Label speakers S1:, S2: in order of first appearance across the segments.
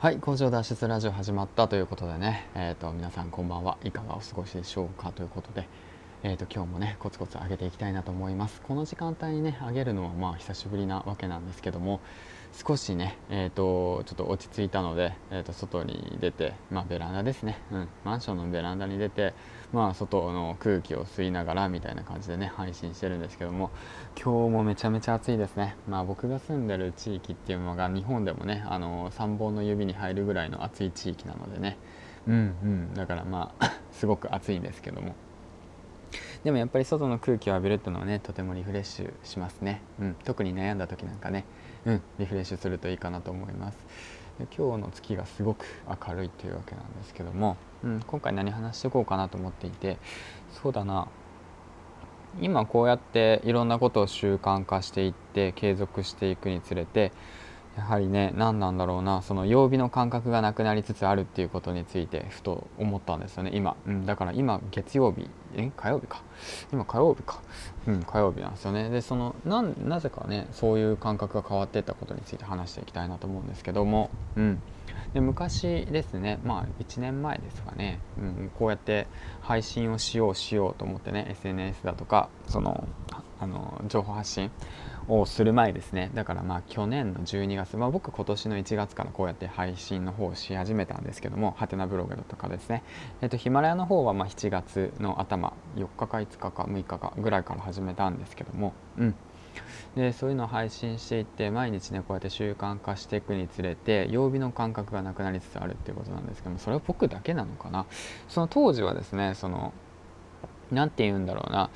S1: はい工場脱出ラジオ始まったということでね、えーと、皆さんこんばんは。いかがお過ごしでしょうかということで、えーと、今日もねコツコツ上げていきたいなと思います。この時間帯にね上げるのはまあ久しぶりなわけなんですけども少しね、えーと、ちょっと落ち着いたので、えー、と外に出て、まあ、ベランダですね、うん、マンションのベランダに出て、まあ、外の空気を吸いながらみたいな感じでね配信してるんですけども今日もめちゃめちゃ暑いですね、まあ、僕が住んでる地域っていうのが日本でもねあの3本の指に入るぐらいの暑い地域なのでね。うんうん。だからまあ すごく暑いんですけども。でもやっぱり外の空気を浴びるっていうのはねとてもリフレッシュしますね、うん、特に悩んだ時なんかね、うん、リフレッシュするといいかなと思います。で今日の月がすごく明るいというわけなんですけども、うん、今回何話していこうかなと思っていてそうだな。今こうやっていろんなことを習慣化していって継続していくにつれてやはりね何なんだろうなその曜日の感覚がなくなりつつあるっていうことについてふと思ったんですよね今、うん、だから今月曜日え火曜日か。今火曜日か。うん火曜日なんですよね。でそのななぜかねそういう感覚が変わってったことについて話していきたいなと思うんですけどもうん。で昔ですねまあ1年前ですかね、うん、こうやって配信をしようしようと思ってね SNS だとかそのあの情報発信をする前ですね。だからまあ去年の12月、まあ、僕今年の1月からこうやって配信の方をし始めたんですけどもハテナブログとかですね、えっと、ヒマラヤの方はまあ7月の頭4日か5日か6日かぐらいから始めたんですけどもうん。でそういうのを配信していって毎日ねこうやって習慣化していくにつれて曜日の感覚がなくなりつつあるっていうことなんですけどもそれは僕だけなのかな？その当時はですねその何て言うんだろうな。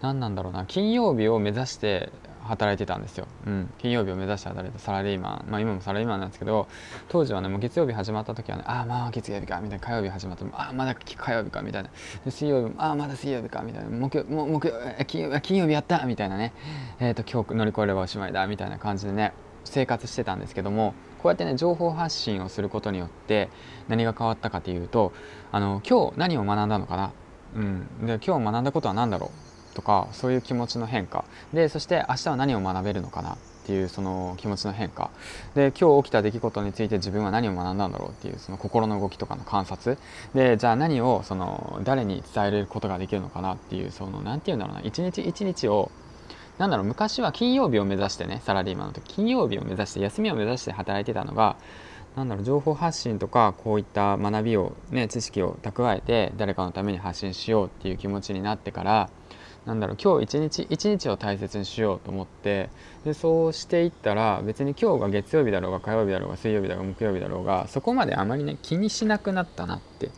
S1: 何なんだろうな。金曜日を目指して働いてたんですよ、うん、金曜日を目指して働いたサラリーマン、まあ、今もサラリーマンなんですけど当時はねもう月曜日始まった時はねああまあ月曜日かみたいな。火曜日始まってもああまだ火曜日かみたいな。水曜日もああまだ水曜日かみたいな。木曜木曜金曜金曜日やったみたいなね。えっ、ー、と今日乗り越えればおしまいだみたいな感じでね生活してたんですけどもこうやってね情報発信をすることによって何が変わったかというとあの今日何を学んだのかな。うん、で今日学んだことは何だろうとかそういう気持ちの変化。でそして明日は何を学べるのかなっていうその気持ちの変化。で今日起きた出来事について自分は何を学んだんだろうっていうその心の動きとかの観察。でじゃあ何をその誰に伝えることができるのかなっていうその何て言うんだろうな。一日一日をなんだろう昔は金曜日を目指してねサラリーマンの時金曜日を目指して休みを目指して働いてたのがなんだろう情報発信とかこういった学びをね知識を蓄えて誰かのために発信しようっていう気持ちになってからなんだろう今日一日一日を大切にしようと思ってでそうしていったら別に今日が月曜日だろうが火曜日だろうが水曜日だろうが木曜日だろうがそこまであまりね気にしなくなったなって。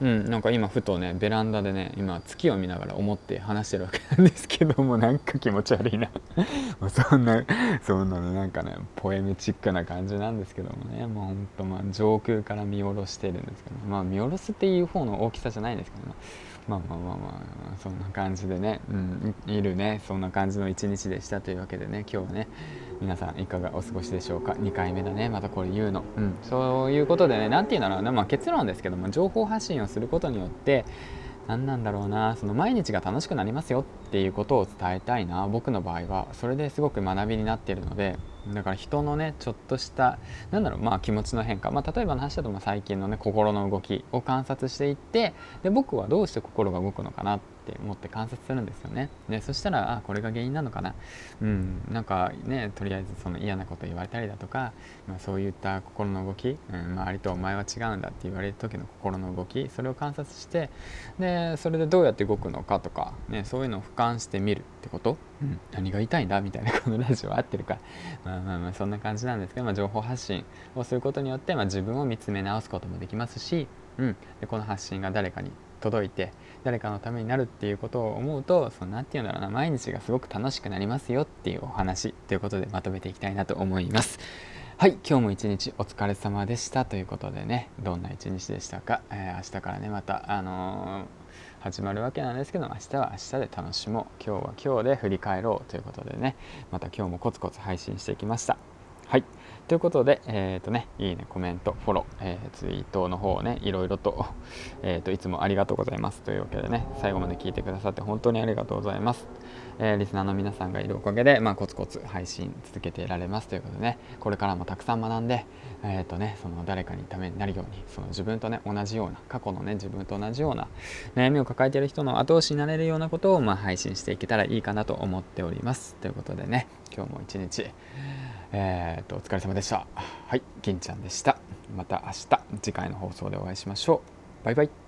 S1: うん、なんか今ふとねベランダでね今月を見ながら思って話してるわけなんですけどもなんか気持ち悪いな。そんなそんなのなんかねポエムチックな感じなんですけどもね。もうほんとまあ上空から見下ろしてるんですけどまあ見下ろすっていう方の大きさじゃないんですけど、ね、まあまあまあまあそんな感じでね、うん、いるねそんな感じの一日でしたというわけでね今日はね皆さんいかがお過ごしでしょうか？2回目だね。またこれ言うの、うん、そういうことでね何て言うんだろうな、まあ、結論ですけども情報発信をすることによって何なんだろうな。その毎日が楽しくなりますよっていうことを伝えたいな。僕の場合はそれですごく学びになっているのでだから人のねちょっとしたなんだろうまあ気持ちの変化、まあ、例えばの話だとまあ最近のね心の動きを観察していってで僕はどうして心が動くのかなって思って観察するんですよね。でそしたらあこれが原因なのかな。うんなんかねとりあえずその嫌なこと言われたりだとか、まあ、そういった心の動き、うん、周りとお前は違うんだって言われる時の心の動きそれを観察してでそれでどうやって動くのかとか、ね、そういうのを俯瞰してみるってこと、うん、何が言いたいんだみたいなこのラジオ合ってるかまあまあまあそんな感じなんですけど、まあ、情報発信をすることによって、まあ、自分を見つめ直すこともできますし、うん、でこの発信が誰かに届いて誰かのためになるっていうことを思うとその何て言うんだろうな毎日がすごく楽しくなりますよっていうお話ということでまとめていきたいなと思います。はい。今日も一日お疲れ様でしたということでね。どんな一日でしたか、えー、明日からねまたあのー、始まるわけなんですけど明日は明日で楽しもう。今日は今日で振り返ろうということでね。また今日もコツコツ配信してきました。はい。ということで、えっ、ー、とね、いいね、コメント、フォロー、えー、ツイートの方をね、いろいろと、えっ、ー、と、いつもありがとうございます。というわけでね、最後まで聞いてくださって本当にありがとうございます。えー、リスナーの皆さんがいるおかげで、まあ、コツコツ配信続けていられます。ということでねこれからもたくさん学んで、えーとね、その誰かにためになるようにその自分とね同じような過去のね自分と同じような悩みを抱えている人の後押しになれるようなことを、まあ、配信していけたらいいかなと思っております。ということでね今日も一日えーとお疲れ様でした。はい銀ちゃんでした。また明日次回の放送でお会いしましょう。バイバイ。